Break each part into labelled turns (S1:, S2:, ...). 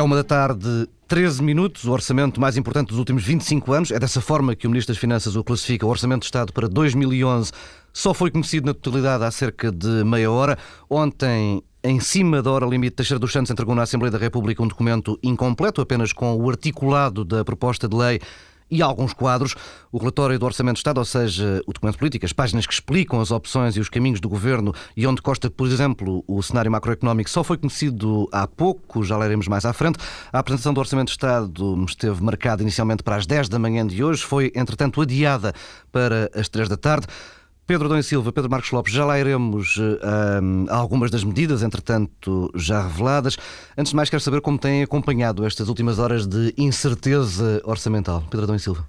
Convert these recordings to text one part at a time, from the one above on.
S1: É uma da tarde, 13 minutos, o orçamento mais importante dos últimos 25 anos. É dessa forma que o Ministro das Finanças o classifica. O Orçamento de Estado para 2011 só foi conhecido na totalidade há cerca de meia hora. Ontem, em cima da hora limite, Teixeira dos Santos entregou na Assembleia da República um documento incompleto, apenas com o articulado da proposta de lei e alguns quadros. O relatório do Orçamento de Estado, ou seja, o documento político, as páginas que explicam as opções e os caminhos do governo e onde consta, por exemplo, o cenário macroeconómico, só foi conhecido há pouco, já leremos mais à frente. A apresentação do Orçamento de Estado esteve marcada inicialmente para as 10 da manhã de hoje, foi, entretanto, adiada para as 3 da tarde. Pedro Dom Silva, Pedro Marcos Lopes, já lá iremos uh, algumas das medidas, entretanto já reveladas. Antes de mais, quero saber como têm acompanhado estas últimas horas de incerteza orçamental. Pedro Dom Silva.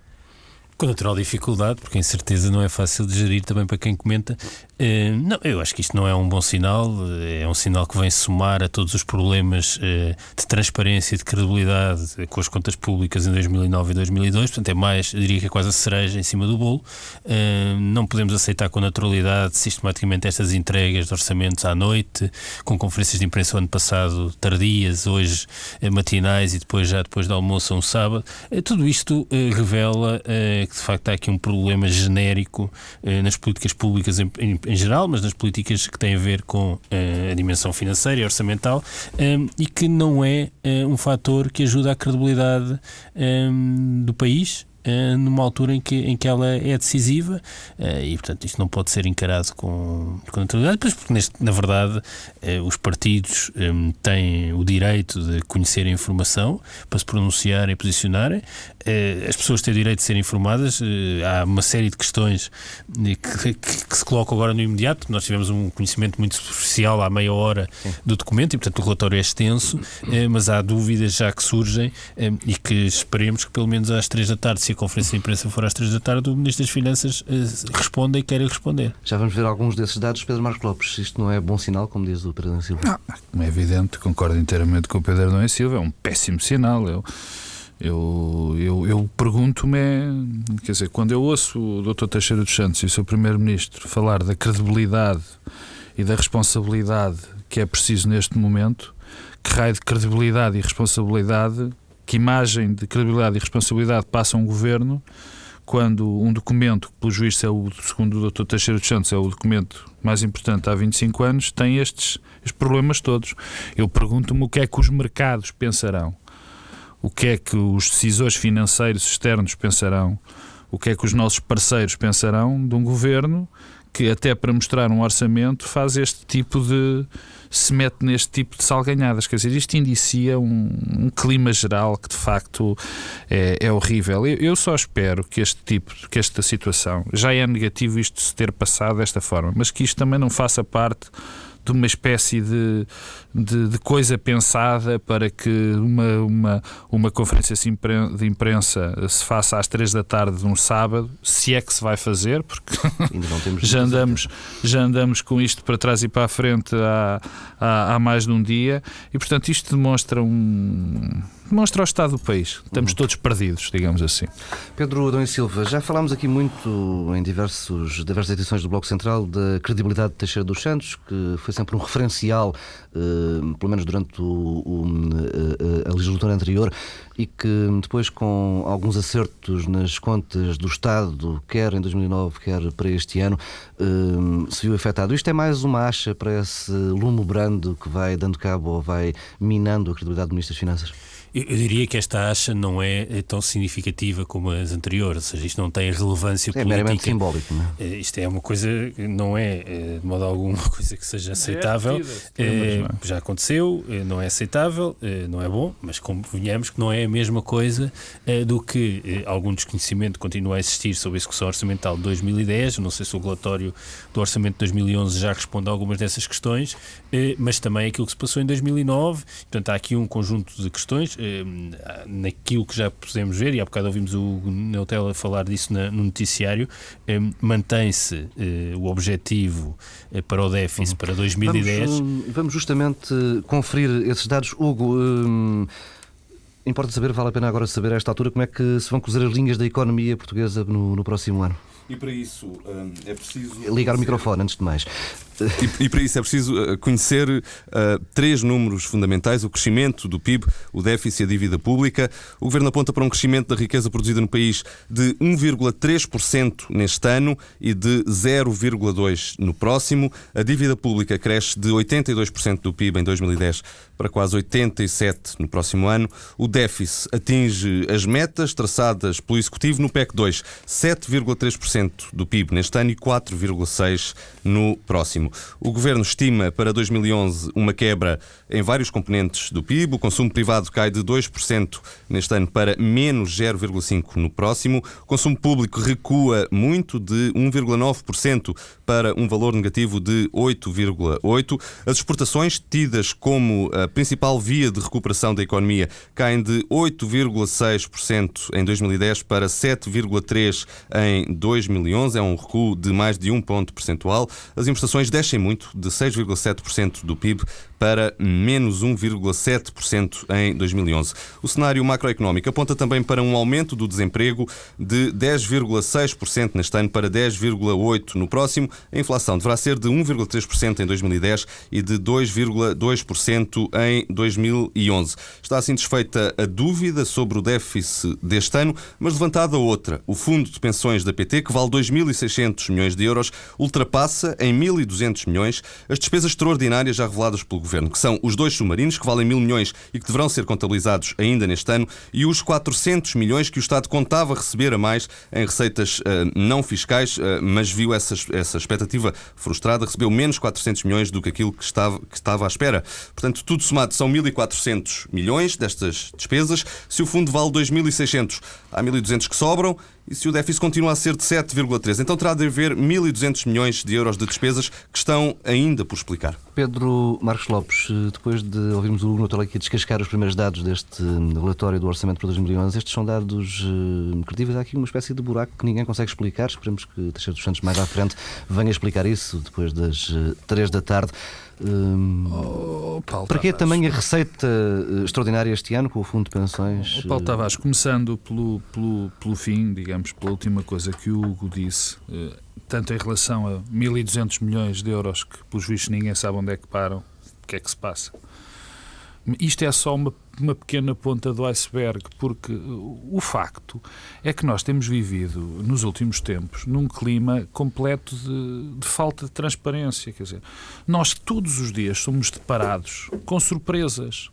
S2: Com natural dificuldade, porque a incerteza não é fácil de gerir também para quem comenta. Uh, não, eu acho que isto não é um bom sinal, é um sinal que vem somar a todos os problemas uh, de transparência de credibilidade com as contas públicas em 2009 e 2002. Portanto, é mais, diria que é quase a cereja em cima do bolo. Uh, não podemos aceitar com naturalidade sistematicamente estas entregas de orçamentos à noite, com conferências de imprensa o ano passado tardias, hoje matinais e depois já depois do almoço um sábado. tudo isto revela que de facto há aqui um problema genérico eh, nas políticas públicas em, em, em, geral, mas nas políticas que têm a ver com eh, a dimensão financeira e orçamental eh, e que não é eh, um fator que ajuda à credibilidade eh, do país Uh, numa altura em que, em que ela é decisiva uh, e, portanto, isto não pode ser encarado com, com naturalidade, pois porque, neste, na verdade, os partidos um, têm o direito de conhecer a informação para se pronunciarem e posicionarem. As pessoas têm o direito de ser informadas. há uma série de questões que, que, que, se colocam agora no imediato. Nós tivemos um conhecimento muito superficial há meia hora Sim. do documento e, portanto, o relatório é extenso, mas há dúvidas já que surgem e que esperemos que, pelo menos às três da tarde, se a conferência de imprensa for às três da tarde, o Ministro das Finanças responda e quer responder.
S1: Já vamos ver alguns desses dados, Pedro Marcos Lopes. Isto não é bom sinal, como diz o Pedro Silva? Não,
S3: como é evidente, concordo inteiramente com o Pedro Não Silva, é um péssimo sinal. Eu, eu, eu, eu pergunto-me, quer dizer, quando eu ouço o Dr. Teixeira dos Santos e o seu Primeiro-Ministro falar da credibilidade e da responsabilidade que é preciso neste momento, que raio de credibilidade e responsabilidade que imagem de credibilidade e responsabilidade passa um governo quando um documento, que pelo juiz é o, segundo o Dr. Teixeira dos Santos, é o documento mais importante há 25 anos, tem estes, estes problemas todos. Eu pergunto-me o que é que os mercados pensarão, o que é que os decisores financeiros externos pensarão, o que é que os nossos parceiros pensarão de um governo que até para mostrar um orçamento faz este tipo de se mete neste tipo de salganhadas. Quer dizer, isto indicia um, um clima geral que de facto é, é horrível. Eu, eu, só espero que este tipo, que esta situação, já é negativo isto se ter passado desta forma, mas que isto também não faça parte de uma espécie de, de, de, coisa pensada para que uma, uma, uma conferência de imprensa se faça às três da tarde de um sábado, se é que se vai fazer, porque já, andamos, já andamos com isto para trás e para a frente há, há, há mais de um dia, e portanto isto demonstra um demonstra o estado do país. Estamos uhum. todos perdidos, digamos assim.
S1: Pedro Adão e Silva, já falámos aqui muito em diversos, diversas edições do Bloco Central da credibilidade de Teixeira dos Santos, que foi sempre um referencial, pelo menos durante o, o, uh, a legislatura anterior, e que depois, com alguns acertos nas contas do Estado, quer em 2009, quer para este ano, uh, se viu afetado. Isto é mais uma acha para esse lume brando que vai dando cabo ou vai minando a credibilidade do Ministro das Finanças?
S2: Eu, eu, diria que esta acha não é, é tão significativa como as anteriores, ou seja, isto não tem relevância é política.
S1: É meramente simbólico, não é?
S2: Eh, isto é uma coisa, não é, eh, de modo algum, uma coisa que seja aceitável. É, é, já aconteceu, não é aceitável, não é bom, mas convenhamos que não é a mesma coisa do que algum desconhecimento continua a existir sobre a execução orçamental de 2010. Não sei se o relatório do orçamento de 2011 já responde a algumas dessas questões, mas também aquilo que se passou em 2009. Portanto, há aqui um conjunto de questões eh, naquilo que já podemos ver, e há bocado ouvimos o Neutela falar disso na, no noticiário, eh, mantém-se eh, o objetivo para o déficit para 2010.
S1: Vamos, vamos justamente conferir esses dados. Hugo, importa saber, vale a pena agora saber a esta altura, como é que se vão cozer as linhas da economia portuguesa no, no próximo ano?
S4: E para isso é preciso.
S1: Ligar o microfone antes de mais.
S4: E, e, para isso é preciso eh, conhecer uh, três números fundamentais: o crescimento do PIB, o déficit e a dívida pública. O Governo aponta para um crescimento da riqueza produzida no país de 1,3% neste ano e de 0,2% no próximo. A dívida pública cresce de 82% do PIB em 2010 para quase 87% no próximo ano. O déficit atinge as metas traçadas pelo Executivo no PEC 2, 7,3% do PIB neste ano e 4,6% no próximo. O Governo estima para 2011 uma quebra em vários componentes do PIB. O consumo privado cai de 2% neste ano para menos 0,5% no próximo. O consumo público recua muito de 1,9% para um valor negativo de 8,8%. As exportações, tidas como a principal via de recuperação da economia, caem de 8,6% em 2010 para 7,3% em 2011. É um recuo de mais de um ponto percentual. As importações descem muito, de 6,7% do PIB para menos 1,7% em 2011. O cenário macroeconómico aponta também para um aumento do desemprego de 10,6% neste ano para 10,8% no próximo. A inflação deverá ser de 1,3% em 2010 e de 2,2% em 2011. Está assim desfeita a dúvida sobre o déficit deste ano, mas levantada outra. O Fundo de Pensões da PT, que vale 2.600 milhões de euros, ultrapassa em 1.200 milhões as despesas extraordinárias já reveladas pelo Governo, que são os dois submarinos, que valem mil milhões e que deverão ser contabilizados ainda neste ano, e os 400 milhões que o Estado contava receber a mais em receitas uh, não fiscais, uh, mas viu essa, essa expectativa frustrada, recebeu menos 400 milhões do que aquilo que estava, que estava à espera. Portanto, tudo somado são 1.400 milhões destas despesas. Se o fundo vale 2.600, há 1.200 que sobram e se o déficit continua a ser de 7,3. Então terá de haver 1.200 milhões de euros de despesas que estão ainda por explicar.
S1: Pedro Marcos Lopes, depois de ouvirmos o Hugo Notel aqui descascar os primeiros dados deste relatório do Orçamento para 2011, estes são dados uh, credíveis. Há aqui uma espécie de buraco que ninguém consegue explicar. Esperemos que Teixeira dos Santos mais à frente venha explicar isso depois das uh, 3 da tarde. Hum, oh, Paulo para que também a receita eh, extraordinária este ano com o Fundo de Pensões?
S3: Oh, Paulo Tavares, começando pelo, pelo, pelo fim, digamos, pela última coisa que o Hugo disse, eh, tanto em relação a 1.200 milhões de euros que, pelos vistos, ninguém sabe onde é que param, o que é que se passa. Isto é só uma, uma pequena ponta do iceberg, porque o facto é que nós temos vivido, nos últimos tempos, num clima completo de, de falta de transparência. Quer dizer, nós todos os dias somos deparados com surpresas.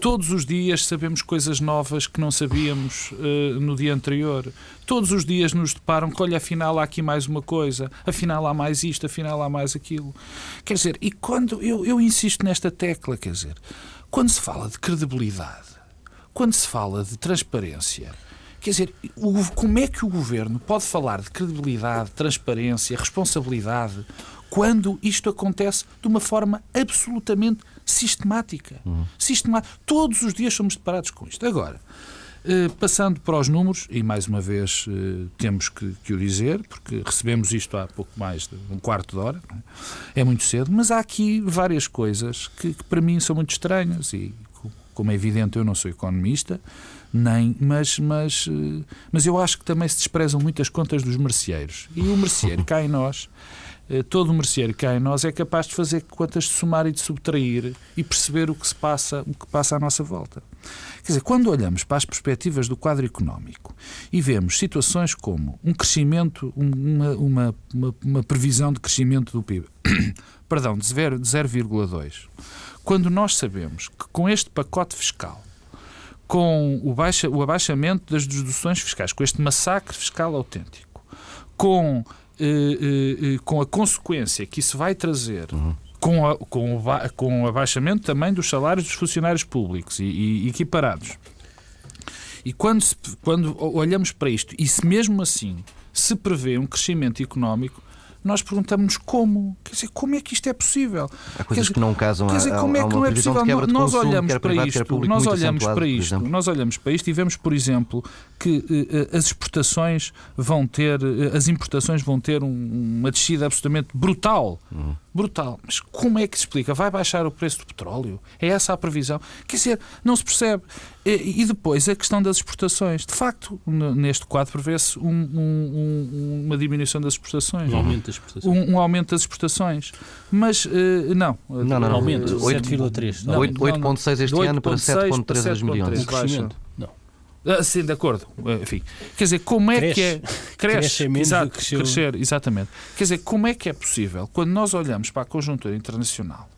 S3: Todos os dias sabemos coisas novas que não sabíamos uh, no dia anterior. Todos os dias nos deparam que, olha, afinal há aqui mais uma coisa, afinal há mais isto, afinal há mais aquilo. Quer dizer, e quando eu, eu insisto nesta tecla, quer dizer, quando se fala de credibilidade, quando se fala de transparência, quer dizer, como é que o governo pode falar de credibilidade, transparência, responsabilidade quando isto acontece de uma forma absolutamente sistemática? Uhum. sistemática. Todos os dias somos deparados com isto. Agora, passando para os números, e mais uma vez eh, temos que, que, o dizer, porque recebemos isto há pouco mais de um quarto de hora, é? é? muito cedo, mas há aqui várias coisas que, que, para mim são muito estranhas e, como é evidente, eu não sou economista, nem, mas, mas, eh, mas eu acho que também se desprezam muitas contas dos merceeiros. E o merceeiro cá em nós todo o merceeiro há em nós é capaz de fazer contas de somar e de subtrair e perceber o que se passa, o que passa à nossa volta. Quer dizer, quando olhamos para as perspectivas do quadro económico e vemos situações como um crescimento, uma, uma, uma, uma previsão de crescimento do PIB, perdão, de 0,2, quando nós sabemos que com este pacote fiscal, com o, baixa, o abaixamento das deduções fiscais, com este massacre fiscal autêntico, com, eh, eh, eh com a consequência que isso vai trazer uhum com, a, com, o, com o abaixamento também dos salários dos funcionários públicos e, e equiparados. E quando, se, quando olhamos para isto, e se mesmo assim se prevê um crescimento económico, nós perguntamos como. Quer dizer, como é que isto é possível?
S1: Há coisas
S3: dizer,
S1: que não casam
S3: Quer dizer, como é que não é possível? nós olhamos para isto, nós olhamos para isto, nós olhamos para isto e vemos, por exemplo, que uh, as exportações vão ter, uh, as importações vão ter um, uma descida absolutamente brutal. Uhum. Brutal. Mas como é que se explica? Vai baixar o preço do petróleo? É essa a previsão? Quer dizer, não se percebe. E, depois a questão das exportações. De facto, neste quadro prevê-se um, um, uma diminuição das exportações.
S2: Um aumento das exportações.
S3: Um, um aumento das exportações. Mas uh, não.
S1: Não, não, não.
S2: Aumento, 8,3.
S1: 8,6 este ano para 7,3 milhões.
S2: Crescimento. Não.
S3: Ah, sim, de acordo. Enfim, quer dizer, como é
S2: cresce.
S3: que é.
S2: Cresce, cresce menos
S3: exato,
S2: cresceu...
S3: crescer, exatamente. Quer dizer, como é que é possível, quando nós olhamos para a conjuntura internacional,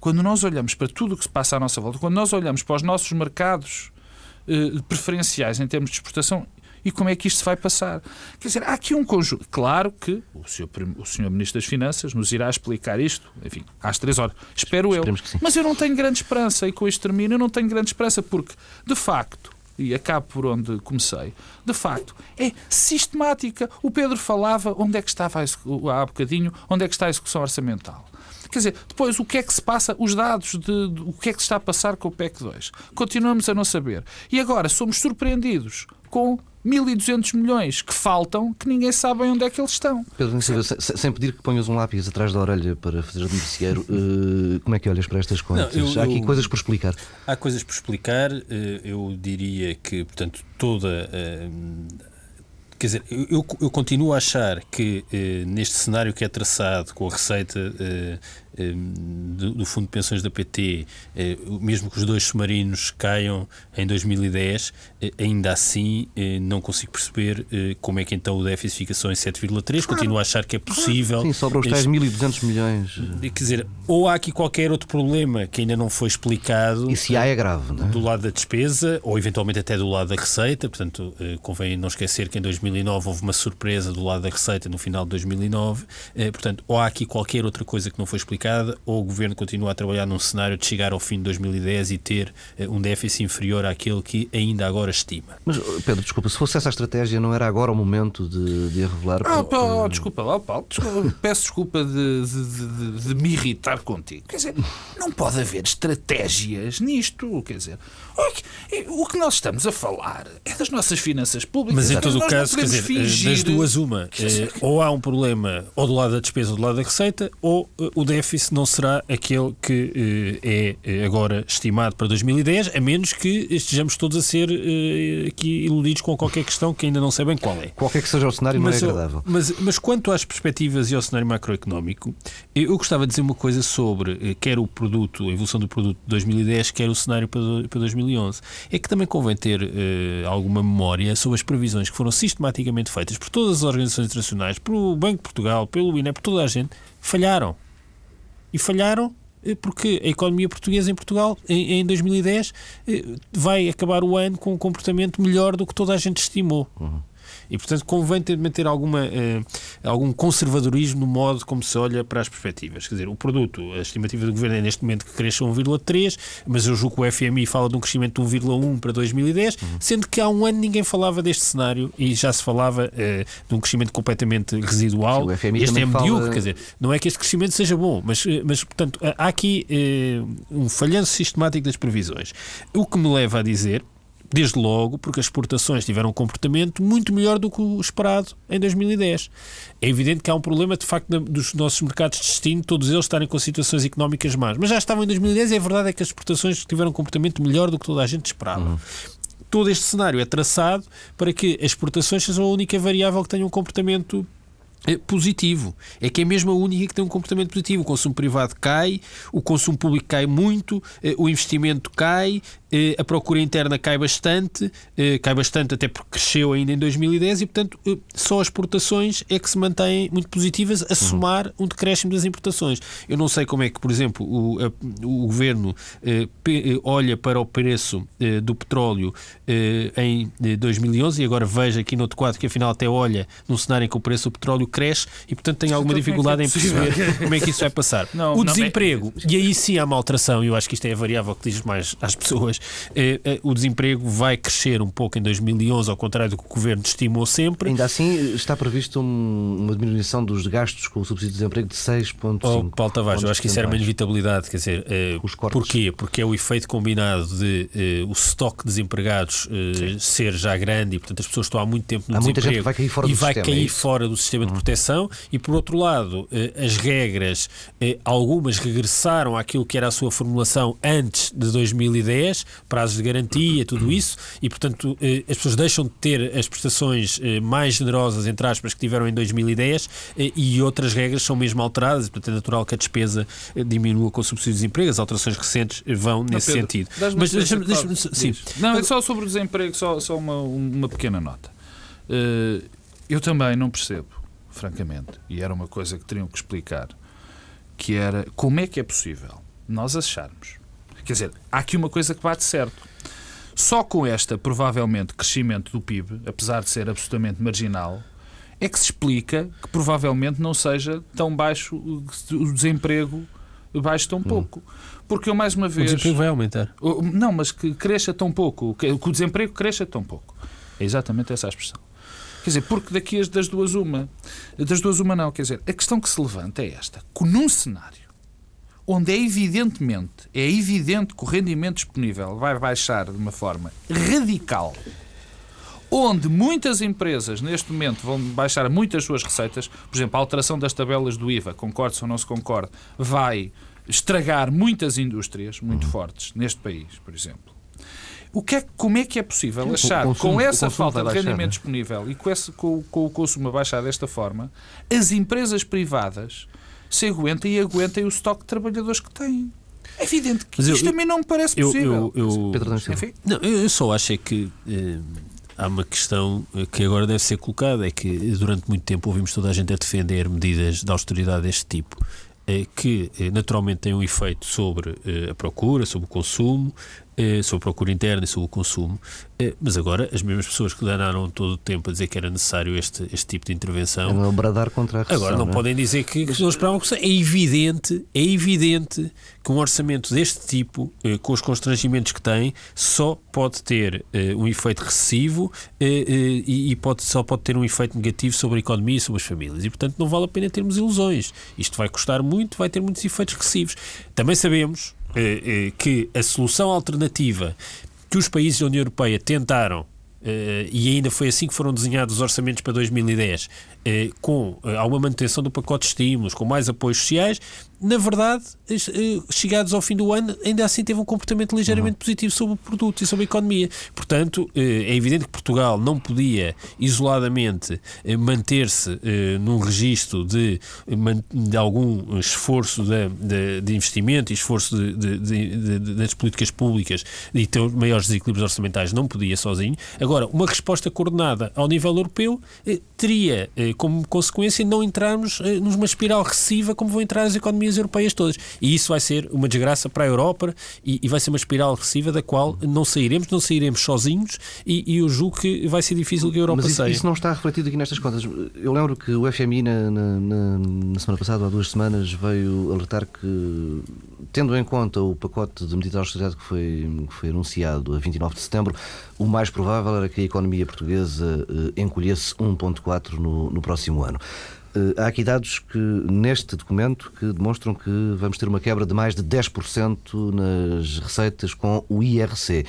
S3: quando nós olhamos para tudo o que se passa à nossa volta, quando nós olhamos para os nossos mercados eh, preferenciais em termos de exportação, e como é que isto vai passar? Quer dizer, há aqui um conjunto. Claro que o senhor, o senhor Ministro das Finanças nos irá explicar isto, enfim, às três horas. Espero eu. Mas eu não tenho grande esperança, e com isto termino, eu não tenho grande esperança, porque, de facto, e acabo por onde comecei, de facto, é sistemática. O Pedro falava onde é que estava há bocadinho, onde é que está a execução orçamental. Quer dizer, depois o que é que se passa, os dados de, de o que é que se está a passar com o PEC 2. Continuamos a não saber. E agora somos surpreendidos com 1.200 milhões que faltam, que ninguém sabe onde é que eles estão.
S1: Pedro, sem pedir que ponhas um lápis atrás da orelha para fazer de noticiário, uh, como é que olhas para estas contas? Não, eu, há aqui eu, coisas por explicar.
S2: Há coisas por explicar. Uh, eu diria que, portanto, toda. Quer dizer, eu, eu, continuo a achar que neste cenário que é traçado com a receita do, do, Fundo de Pensões da PT, eh, mesmo que os dois submarinos caiam em 2010, eh, ainda assim eh, não consigo perceber como é que então o déficit fica só em 7,3. Continuo a achar que é possível.
S1: Sim, sobra os tais 1.200 milhões.
S2: Quer dizer, ou há aqui qualquer outro problema que ainda não foi explicado.
S1: E se há é grave, não é?
S2: Do lado da despesa, ou eventualmente até do lado da receita. Portanto, convém não esquecer que em 2009 houve uma surpresa do lado da receita no final de 2009. Portanto, ou há aqui qualquer outra coisa que não foi explicada ou o governo continua a trabalhar num cenário de chegar ao fim de 2010 e ter uh, um déficit inferior àquele que ainda agora estima?
S1: Mas, Pedro, desculpa, se fosse essa a estratégia, não era agora o momento de, de a revelar?
S3: Ah, oh, desculpa lá, Paulo, desculpa, peço desculpa de, de, de, me irritar contigo. Quer dizer, não pode haver estratégias nisto. Quer dizer, o que nós estamos a falar é das nossas finanças públicas.
S2: Mas em todo o caso, quer dizer, fingir... das duas, uma, eh, ou há um problema ou do lado da despesa ou do lado da receita, ou o déficit não será aquele que eh, é eh, agora estimado para 2010, a menos que estejamos todos a ser eh, aqui iludidos com qualquer questão que ainda não sabem qual é.
S1: Qualquer que seja o cenário mas, não é agradável.
S2: Mas, mas quanto às perspectivas e ao cenário macroeconómico, eu gostava de dizer uma coisa sobre quer o produto, a evolução do produto de 2010, quer o cenário para, para 2011. É que também convém ter alguma memória sobre as previsões que foram sistematicamente feitas por todas as organizações internacionais, pelo Banco de Portugal, pelo INE, por toda a gente, falharam e falharam eh, porque a economia portuguesa em Portugal, em, 2010, eh, vai acabar o ano com um comportamento melhor do que toda a gente estimou. Uhum. E, portanto, convém ter, manter alguma, uh, algum conservadorismo no modo como se olha para as perspectivas. Quer dizer, o produto, a estimativa do governo é neste momento que cresça 1,3, mas eu julgo que o FMI fala de um crescimento de 1,1 para 2010, uhum. sendo que há um ano ninguém falava deste cenário e já se falava uh, de um crescimento completamente residual.
S1: Sim,
S2: este é medíocre,
S1: fala...
S2: quer dizer, não é que este crescimento seja bom, mas, eh, mas portanto, há aqui uh, um falhanço sistemático das previsões. O que me leva a dizer Desde logo porque as exportações tiveram um comportamento muito melhor do que o esperado em 2010. É evidente que há um problema, de facto, dos nossos mercados de destino, todos eles estarem com situações económicas más. Mas já estavam em 2010 e a verdade é que as exportações tiveram um comportamento melhor do que toda a gente esperava. Uhum. Todo este cenário é traçado para que as exportações sejam a única variável que tenha um comportamento é positivo. É que é mesmo a única que tem um comportamento positivo. O consumo privado cai, o consumo público cai muito, eh, o investimento cai, eh, a procura interna cai bastante, eh, cai bastante até porque cresceu ainda em 2010 e, portanto, só as exportações é que se mantêm muito positivas a uhum. somar um decréscimo das importações. Eu não sei como é que, por exemplo, o, a, o governo olha para o preço do petróleo em 2011 e agora veja aqui no outro quadro que afinal até olha num cenário em que o preço do petróleo cresce e, portanto, tem alguma então, dificuldade é é em perceber como é que isso vai passar. Não, o desemprego, não, é... e aí sim há uma alteração, e eu acho que isto é a variável que diz mais às pessoas, é, é, o desemprego vai crescer um pouco em 2011, ao contrário do que o Governo estimou sempre.
S1: Ainda assim, está previsto um, uma diminuição dos gastos com o subsídio de desemprego de 6,5%.
S2: Oh, Paulo Tavares, eu acho que isso era uma inevitabilidade, quer dizer, eh, porquê? Porque é o efeito combinado de eh, o estoque de desempregados eh, ser já grande e, portanto, as pessoas estão há muito tempo no
S1: há
S2: desemprego
S1: vai cair fora
S2: e
S1: do
S2: vai
S1: sistema,
S2: cair fora do sistema de proteção e, por outro lado, eh, as regras, eh, algumas regressaram àquilo que era a sua formulação antes de 2010 prazos de garantia, tudo isso, e portanto eh, as pessoas deixam de ter as prestações eh, mais generosas, entre aspas, que tiveram em 2010 eh, e outras regras são mesmo alteradas, portanto é natural que a despesa diminua com o subsídio de desemprego, as alterações recentes vão nesse
S3: Pedro,
S2: sentido.
S3: Mas deixa-me. Deixa sim. Não, é só sobre o desemprego, só, só uma, uma pequena nota. eu também não percebo, francamente, e era uma coisa que teriam que explicar, que era como é que é possível nós acharmos. Quer dizer, há aqui uma coisa que bate certo. Só com esta, provavelmente, crescimento do PIB, apesar de ser absolutamente marginal, é que se explica que provavelmente não seja tão baixo o desemprego baixo tão pouco. Porque eu, mais uma vez.
S2: O desemprego vai aumentar.
S3: Não, mas que cresça tão pouco. Que o desemprego cresça tão pouco. É exatamente essa a expressão. Quer dizer, porque daqui das duas uma. Das duas uma não. Quer dizer, a questão que se levanta é esta. Que num cenário onde é evidentemente, é evidente que o rendimento disponível vai baixar de uma forma radical, onde muitas empresas neste momento vão baixar muitas suas receitas, por exemplo, a alteração das tabelas do IVA, concorde ou não se concorde, vai estragar muitas indústrias muito uhum. fortes neste país, por exemplo. O que é, como é que é possível achar, consumo, com essa falta de rendimento né? disponível e com, esse, com, com o consumo a baixar desta forma, as empresas privadas se aguentem e aguentem o estoque de trabalhadores que têm. É evidente que eu, isto a mim não me parece possível.
S2: Eu, eu, Pedro não, eu só acho é que eh, há uma questão que agora deve ser colocada, é que durante muito tempo ouvimos toda a gente a defender medidas de austeridade deste tipo, eh, que eh, naturalmente têm um efeito sobre eh, a procura, sobre o consumo, sobre a procura interna e sobre o consumo, eh, mas agora as mesmas pessoas que danaram todo o tempo a dizer que era necessário este, este tipo de intervenção.
S1: Não bradar contra a recessão,
S2: Agora não,
S1: não
S2: é? podem dizer que, que não esperavam que É evidente, é evidente que um orçamento deste tipo, eh, com os constrangimentos que tem, só pode ter um efeito recessivo e, pode, só pode ter um efeito negativo sobre a economia e sobre as famílias. E, portanto, não vale a pena termos ilusões. Isto vai custar muito, vai ter muitos efeitos recessivos. Também sabemos eh, eh, que a solução alternativa que os países da União Europeia tentaram Uh, e ainda foi assim que foram desenhados os orçamentos para 2010, uh, com uh, alguma manutenção do pacote de estímulos, com mais apoios sociais, na verdade, eh, chegados ao fim do ano, ainda assim teve um comportamento ligeiramente uhum. positivo sobre o produto e sobre a economia. Portanto, eh, é evidente que Portugal não podia isoladamente eh, manter-se num registro de, de algum esforço de, de, de, investimento e esforço das políticas públicas e ter maiores desequilíbrios orçamentais, não podia sozinho. Agora, uma resposta coordenada ao nível europeu teria como consequência não entrarmos numa espiral recessiva como vão entrar as economias economias europeias todas. E isso vai ser uma desgraça para a Europa e, e vai ser uma espiral regressiva da qual não sairemos, não sairemos sozinhos e, e eu julgo que vai ser difícil que a Europa
S1: Mas isso,
S2: saia.
S1: isso não está refletido aqui nestas contas. Eu lembro que o FMI na, na, na semana passada, há duas semanas, veio alertar que, tendo em conta o pacote de medidas de austeridade que foi, que foi anunciado a 29 de setembro, o mais provável era que a economia portuguesa eh, encolhesse 1,4 no, no próximo ano. Eh, há aqui dados que, neste documento que demonstram que vamos ter uma quebra de mais de 10% nas receitas com o IRC.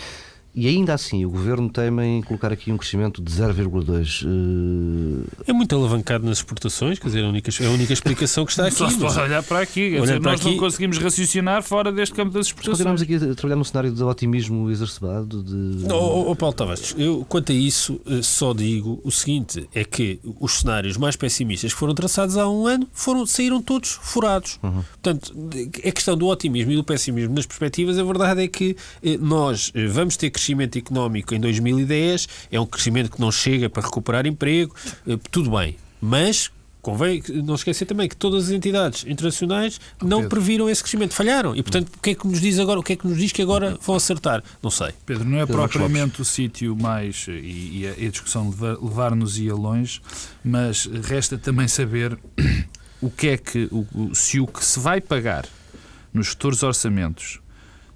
S1: E ainda assim, o governo teme em colocar aqui um crescimento de 0,2.
S2: Uh... É muito alavancado nas exportações, quer dizer, a única, é a única explicação que está aqui.
S3: Só se pode olhar para aqui, quer dizer, nós aqui... não conseguimos raciocinar fora deste campo das exportações.
S1: Continuamos aqui a trabalhar num cenário de otimismo exacerbado. De...
S2: Oh, oh, Paulo Tavares, eu quanto a isso eh, só digo o seguinte: é que os cenários mais pessimistas que foram traçados há um ano foram, saíram todos furados. Uhum. Portanto, a questão do otimismo e do pessimismo nas perspectivas, a verdade é que eh, nós vamos ter que crescimento económico em 2010, é um crescimento que não chega para recuperar emprego, eh, tudo bem. Mas convém não esquecer também que todas as entidades internacionais não Pedro. previram esse crescimento, falharam. E portanto, o que é que nos diz agora? O que é que nos diz que agora vão acertar? Não sei.
S3: Pedro, não é Pedro propriamente o sítio mais e, e, a, discussão levar-nos ia longe, mas resta também saber o que é que o, se o que se vai pagar nos futuros orçamentos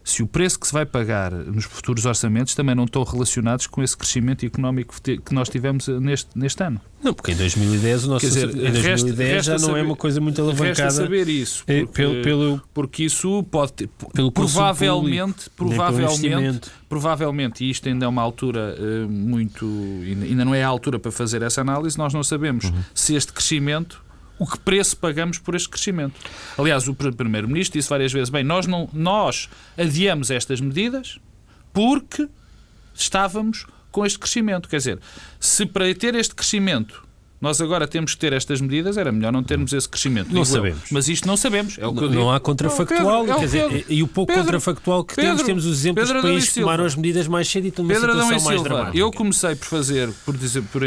S3: se o preço que se vai pagar nos futuros orçamentos também não estão relacionados com esse crescimento económico que nós tivemos neste, neste ano.
S2: Não, porque em 2010 o nosso Quer dizer, em 2010 resta, resta já não é saber, é uma coisa muito alavancada. Resta
S3: saber isso, é, porque, pelo, pelo, porque isso pode ter, pelo provavelmente, público, provavelmente, provavelmente, e isto ainda é uma altura uh, muito, ainda não é a altura para fazer essa análise, nós não sabemos uhum. se este crescimento o que preço pagamos por este crescimento. Aliás, o Primeiro-Ministro disse várias vezes: bem, nós, não, nós adiamos estas medidas porque estávamos com este crescimento. Quer dizer, se para ter este crescimento nós agora temos que ter estas medidas, era melhor não termos esse crescimento.
S2: Não sabemos.
S3: Eu. Mas isto não sabemos. É o que digo.
S2: Não há contrafactual.
S3: Não, Pedro,
S2: quer
S3: é o
S2: dizer, e o pouco
S3: Pedro,
S2: contrafactual que temos,
S3: Pedro,
S2: temos os exemplos
S3: Pedro
S2: de países
S3: Adão
S2: que tomaram as medidas mais cedo e estão numa
S3: Pedro Adão
S2: situação
S3: e
S2: mais
S3: Silva,
S2: dramática.
S3: eu comecei por fazer, por dizer, por,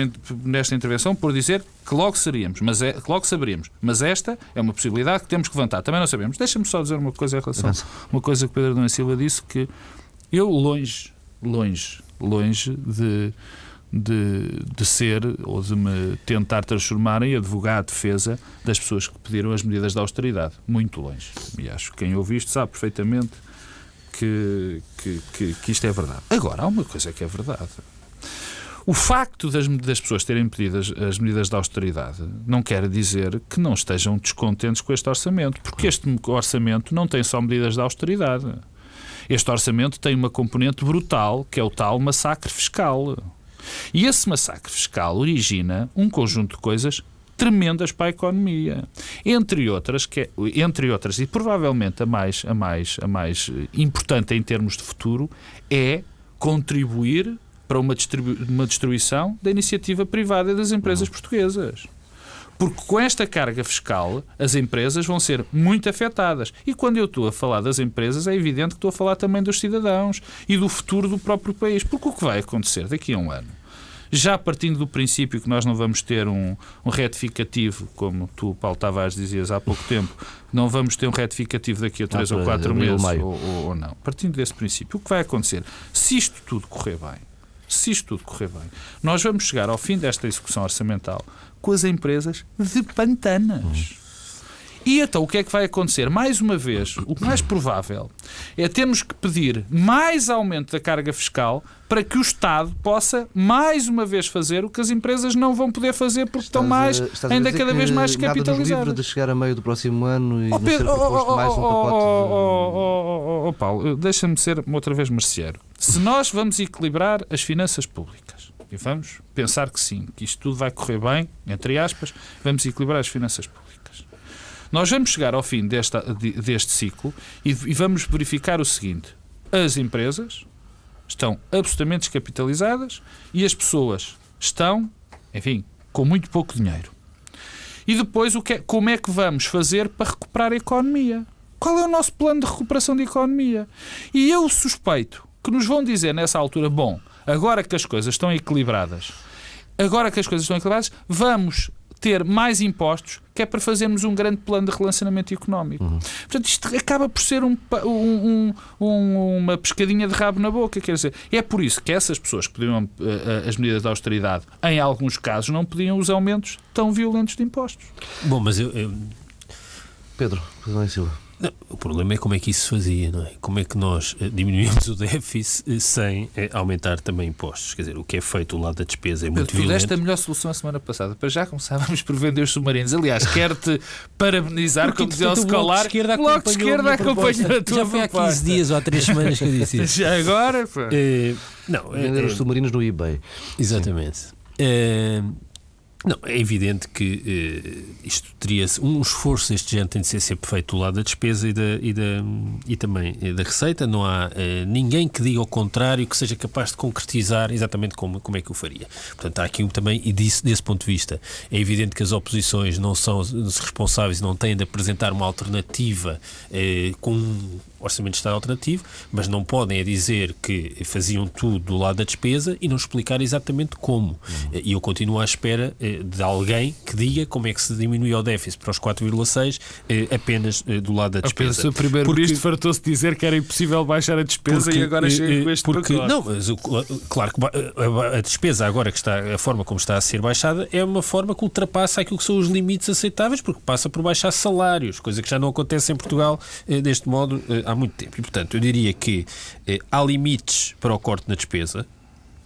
S3: nesta intervenção, por dizer que logo seríamos, mas é, que logo saberíamos. Mas esta é uma possibilidade que temos que levantar. Também não sabemos. Deixa-me só dizer uma coisa em relação uma coisa que Pedro Adão Silva disse que eu longe, longe, longe de de, de ser ou de me tentar transformar em advogado de defesa das pessoas que pediram as medidas de austeridade. Muito longe. E acho que quem ouve isto sabe perfeitamente que, que, que, que isto é verdade. Agora, há uma coisa que é verdade. O facto das, das pessoas terem pedido as, as, medidas de austeridade não quer dizer que não estejam descontentes com este orçamento, porque este orçamento não tem só medidas de austeridade. Este orçamento tem uma componente brutal, que é o tal massacre fiscal. E esse massacre fiscal origina um conjunto de coisas tremendas para a economia. Entre outras, que é, entre outras e provavelmente a mais, a, mais, a mais importante em termos de futuro, é contribuir para uma, uma destruição da iniciativa privada e das empresas portuguesas. Porque com esta carga fiscal, as empresas vão ser muito afetadas. E quando eu estou a falar das empresas, é evidente que estou a falar também dos cidadãos e do futuro do próprio país. Porque o que vai acontecer daqui a um ano? Já partindo do princípio que nós não vamos ter um, um retificativo, como tu, Paulo Tavares, dizias há pouco tempo, não vamos ter um retificativo daqui a três ou quatro
S1: abril,
S3: meses, ou, ou- ou não. Partindo desse princípio, o que vai acontecer? Se isto tudo correr bem, se isto tudo correr bem, nós vamos chegar ao fim desta execução orçamental com as empresas de pantanas. E então o que é que vai acontecer? Mais uma vez, o mais provável é termos que pedir mais aumento da carga fiscal para que o Estado possa mais uma vez fazer o que as empresas não vão poder fazer porque estão mais,
S1: Estás a
S3: ainda cada vez mais capitalizadas.
S1: de chegar a meio do próximo ano e
S3: Oh, Pedro, oh, oh,
S1: mais um
S3: oh,
S1: pacote de...
S3: oh, Paulo, deixa-me ser outra vez merceeiro. Se nós vamos equilibrar as finanças públicas, e vamos pensar que sim, que isto tudo vai correr bem, entre aspas, vamos equilibrar as finanças públicas. Nós vamos chegar ao fim desta, de- deste ciclo e, e vamos verificar o seguinte: as empresas estão absolutamente descapitalizadas e as pessoas estão, enfim, com muito pouco dinheiro. E depois, o que é- como é que vamos fazer para recuperar a economia? Qual é o nosso plano de recuperação da economia? E eu suspeito que nos vão dizer nessa altura: bom, agora que as coisas estão equilibradas, agora que as coisas estão equilibradas, vamos ter mais impostos, que é para fazermos um grande plano de relacionamento económico. Portanto, isto acaba por ser um um- um- um- uma pescadinha de rabo na boca. Quer dizer, é por isso que essas pessoas que pediam eh, eh, as medidas de austeridade, em alguns casos, não pediam os aumentos tão violentos de impostos.
S2: Bom, mas eu- eu,
S1: Pedro, Pedro Silva.
S2: Não, o problema é como é que isso se fazia, não é? Como é que nós eh, diminuímos o déficit eh, sem eh, aumentar também impostos? Quer dizer, o que é feito do lado da despesa é muito
S3: tu deste
S2: violento.
S3: a melhor solução a semana passada. Para já começávamos por vender os submarinos. Aliás, quero-te parabenizar,
S2: Porque,
S3: como dizia o
S2: entretanto, o Bloco de
S3: Scolar.
S2: Esquerda acompanhou a
S3: tua
S2: Já foi há 15
S3: proposta.
S2: dias ou há 3 semanas que eu disse isso.
S3: Já agora.
S2: Eh, não,
S1: Vender
S2: eh,
S1: os submarinos no eBay.
S2: Exatamente. Não, é evidente que eh, isto teria um esforço deste género tem de ser sempre feito do lado da despesa e, da, e, da, e também eh, da receita. Não há eh, ninguém que diga o contrário, que seja capaz de concretizar exatamente como, como é que o faria. Portanto, há aqui um também, e disso, desse ponto de vista, é evidente que as oposições não são responsáveis e não têm de apresentar uma alternativa eh, com orçamento de Estado alternativo, mas não podem é dizer que faziam tudo do lado da despesa e não explicar exatamente como.
S3: Uhum.
S2: E eu continuo à espera eh, de alguém que diga como é que se diminui o déficit para os 4,6 eh, apenas eh, do lado da despesa.
S3: Apenas o primeiro-ministro fartou-se dizer que era impossível baixar a despesa e agora chega com este
S2: porque,
S3: pacote.
S2: Não, mas claro que a, despesa agora que está, a forma como está a ser baixada é uma forma que ultrapassa aquilo que são os limites aceitáveis, porque passa por baixar salários, coisa que já não acontece em Portugal deste modo há muito tempo. E, portanto, eu diria que eh, há limites para o corte na despesa,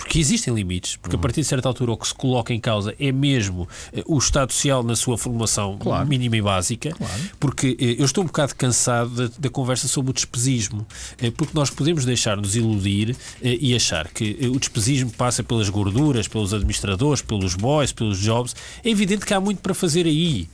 S2: porque existem limites, porque a partir de certa altura o que se coloca em causa é mesmo eh, o Estado Social na sua formulação claro. mínima e básica, claro. porque eh, eu estou um bocado cansado da, da, conversa sobre o despesismo, eh, porque nós podemos deixar-nos iludir e achar que o despesismo passa pelas gorduras, pelos administradores, pelos boys, pelos jobs. É evidente que há muito para fazer aí,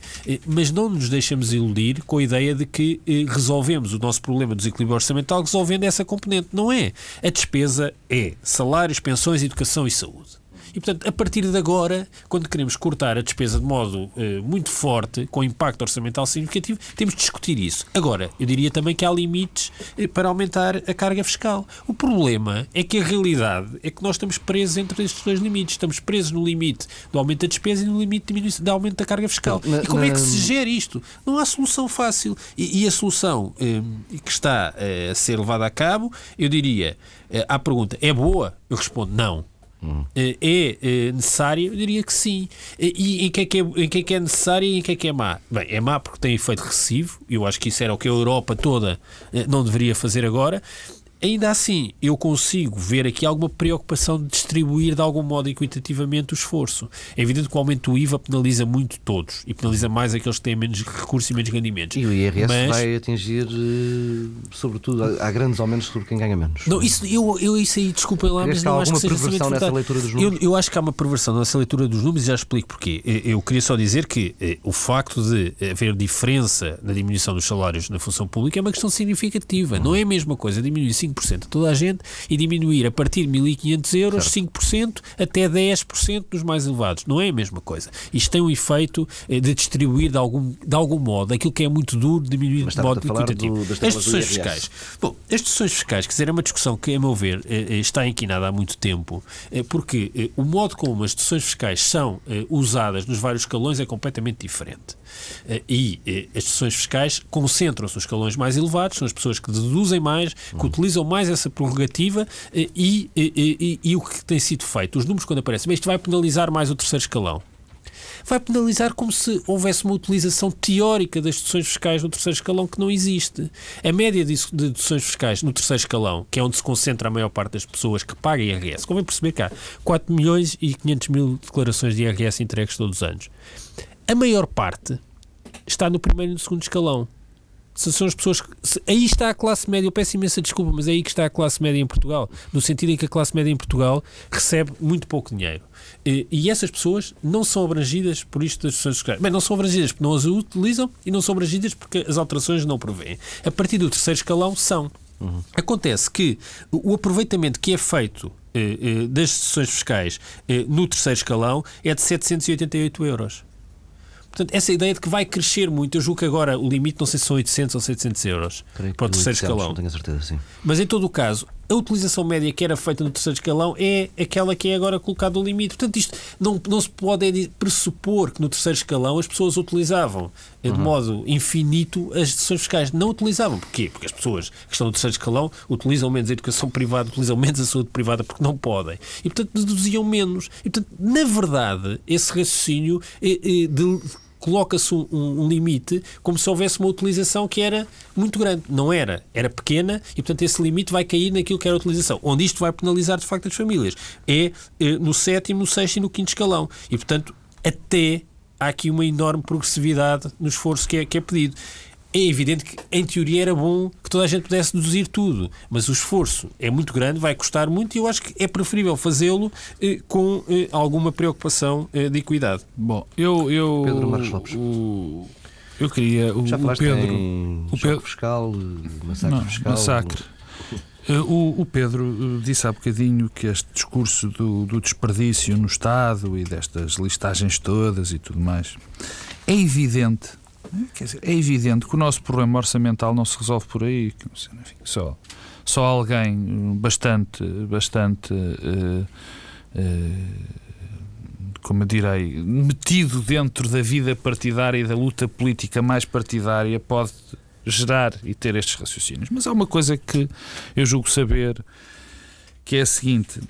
S2: mas não nos deixamos iludir com a ideia de que resolvemos o nosso problema do desequilíbrio orçamental resolvendo essa componente. Não é. A despesa é salários, pensões, educação e saúde. E, portanto, a partir de agora, quando queremos cortar a despesa de modo eh, muito forte, com impacto orçamental significativo, temos de discutir isso. Agora, eu diria também que há limites eh, para aumentar a carga fiscal. O problema é que a realidade é que nós estamos presos entre estes dois limites. Estamos presos no limite do aumento da despesa e no limite do aumento da carga fiscal. Na, e como na... é que se gera isto? Não há solução fácil. E, e a solução eh, que está a ser levada a cabo, eu diria, à pergunta, é boa? Eu respondo não. Hum. É, é, necessária? Eu diria que sim. E em que, é que é, em que é que é necessária e em que é que é má? Bem, é má porque tem efeito recessivo, eu acho que isso era o que a Europa toda eh, não deveria fazer agora. Ainda assim, eu consigo ver aqui alguma preocupação de distribuir de algum modo equitativamente o esforço. É evidente que o aumento do IVA penaliza muito todos e penaliza mais aqueles que têm menos recursos e menos rendimentos.
S1: E o IRS Mas... vai atingir, eh, sobretudo, há grandes aumentos sobre quem ganha menos.
S2: Não, isso, eu, eu isso aí, desculpem lá, mas não acho que seja perversão nessa leitura dos números? Eu, eu, acho que há uma perversão nessa leitura dos números e já explico porquê. Eu queria só dizer que eh, o facto de haver diferença na diminuição dos salários na função pública é uma questão significativa. Não é a mesma coisa diminuir 5% a toda a gente e diminuir a partir de 1.500 euros certo. 5% até 10% dos mais elevados. Não é a mesma coisa. Isto tem um efeito eh, de distribuir de algum, de algum modo aquilo que é muito duro, diminuir de modo equitativo. As decisões fiscais. Bom, as decisões fiscais, quer dizer, é uma discussão que, a meu ver, eh, eh, está inquinada há muito tempo, porque o modo como as decisões fiscais são usadas nos vários escalões é completamente diferente. E as decisões fiscais concentram-se nos escalões mais elevados, são as pessoas que deduzem mais, que utilizam mais essa prerrogativa e, e, e, e, o que tem sido feito. Os números, quando aparecem, mas isto vai penalizar mais o terceiro escalão. Vai penalizar como se houvesse uma utilização teórica das deduções fiscais no terceiro escalão que não existe. A média de deduções fiscais no terceiro escalão, que é onde se concentra a maior parte das pessoas que pagam IRS, convém perceber que há 4 milhões e 500 mil declarações de IRS entregues todos os anos. A maior parte está no primeiro e no segundo escalão são as pessoas. Que, se, aí está a classe média. Eu peço imensa desculpa, mas é aí que está a classe média em Portugal. No sentido em que a classe média em Portugal recebe muito pouco dinheiro. E, e essas pessoas não são abrangidas por isto das decisões fiscais. Bem, não são abrangidas porque não as utilizam e não são abrangidas porque as alterações não provêm. A partir do terceiro escalão, são. Uhum. Acontece que o aproveitamento que é feito eh, eh, das decisões fiscais eh, no terceiro escalão é de 788 euros. Portanto, essa ideia de que vai crescer muito, eu julgo que agora o limite não sei se são 800 ou 700 euros Creio para o terceiro 800, escalão.
S1: Não tenho a certeza, sim.
S2: Mas em todo o caso, a utilização média que era feita no terceiro escalão é aquela que é agora colocada no limite. Portanto, isto não, não se pode pressupor que no terceiro escalão as pessoas utilizavam eh, de uhum. modo infinito as decisões fiscais. Não utilizavam. Porquê? Porque as pessoas que estão no terceiro escalão utilizam menos a educação privada, utilizam menos a saúde privada porque não podem. E, portanto, deduziam menos. E, portanto, na verdade, esse raciocínio é, é de coloca-se um, um, limite como se houvesse uma utilização que era muito grande. Não era. Era pequena e, portanto, esse limite vai cair naquilo que era a utilização. Onde isto vai penalizar, de facto, as famílias é, é no sétimo, no sexto e no quinto escalão. E, portanto, até há aqui uma enorme progressividade no esforço que é, que é pedido é evidente que, em teoria, era bom que toda a gente pudesse deduzir tudo, mas o esforço é muito grande, vai custar muito e eu acho que é preferível fazê-lo eh, com eh, alguma preocupação eh, de equidade.
S3: Bom, eu. eu
S1: Pedro Marcos Lopes. O,
S3: eu queria. O,
S1: Já
S3: o Pedro.
S1: o Pedro fiscal, massacre Não, fiscal.
S3: Massacre. Eh, o, o, Pedro eh, disse há bocadinho que este discurso do, do desperdício no Estado e destas listagens todas e tudo mais é evidente Dizer, é evidente que o nosso problema orçamental não se resolve por aí. Enfim, só, só alguém bastante, bastante, uh, uh, como eu direi, metido dentro da vida partidária e da luta política mais partidária pode gerar e ter estes raciocínios. Mas há uma coisa que eu julgo saber que é a seguinte: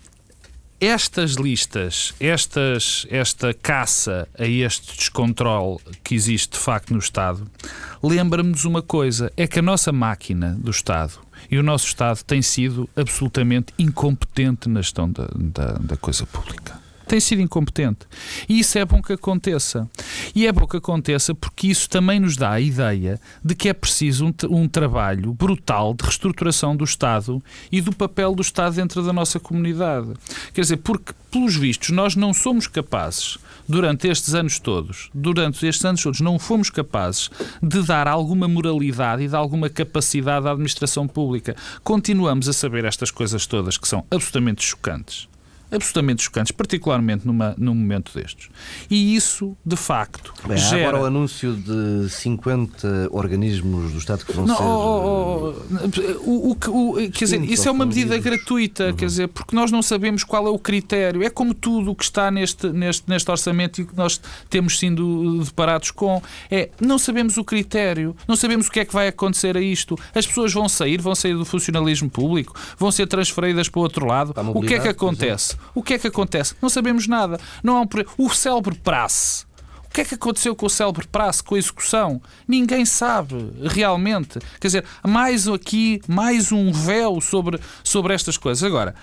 S3: estas listas, estas, esta caça a este descontrole que existe de facto no Estado, lembra-nos uma coisa: é que a nossa máquina do Estado E o nosso Estado tem sido absolutamente incompetente na gestão da, da, da coisa pública tem sido incompetente. E isso é bom que aconteça. E é bom que aconteça porque isso também nos dá a ideia de que é preciso um, um trabalho brutal de reestruturação do Estado e do papel do Estado dentro da nossa comunidade. Quer dizer, porque, pelos vistos, nós não somos capazes, durante estes anos todos, durante estes anos todos, não fomos capazes de dar alguma moralidade e de alguma capacidade à administração pública. Continuamos a saber estas coisas todas que são absolutamente chocantes absolutamente chocantes, particularmente numa, num momento destes. E isso, de facto,
S1: Bem,
S3: gera...
S1: agora o anúncio de 50 organismos do Estado que vão
S3: não,
S1: ser...
S3: Oh, oh, oh, o, o, quer dizer, isso é uma medida gratuita, uhum. quer dizer, porque nós não sabemos qual é o critério. É como tudo o que está neste, neste, neste orçamento e que nós temos sido deparados com. É, não sabemos o critério, não sabemos o que é que vai acontecer a isto. As pessoas vão sair, vão sair do funcionalismo público, vão ser transferidas para o outro lado. O que é que acontece? O que é que acontece? Não sabemos nada. Não há um... O célebre praxe. O que é que aconteceu com o célebre praxe, com a execução? Ninguém sabe realmente. Quer dizer, mais aqui, mais um véu sobre, sobre estas coisas. Agora,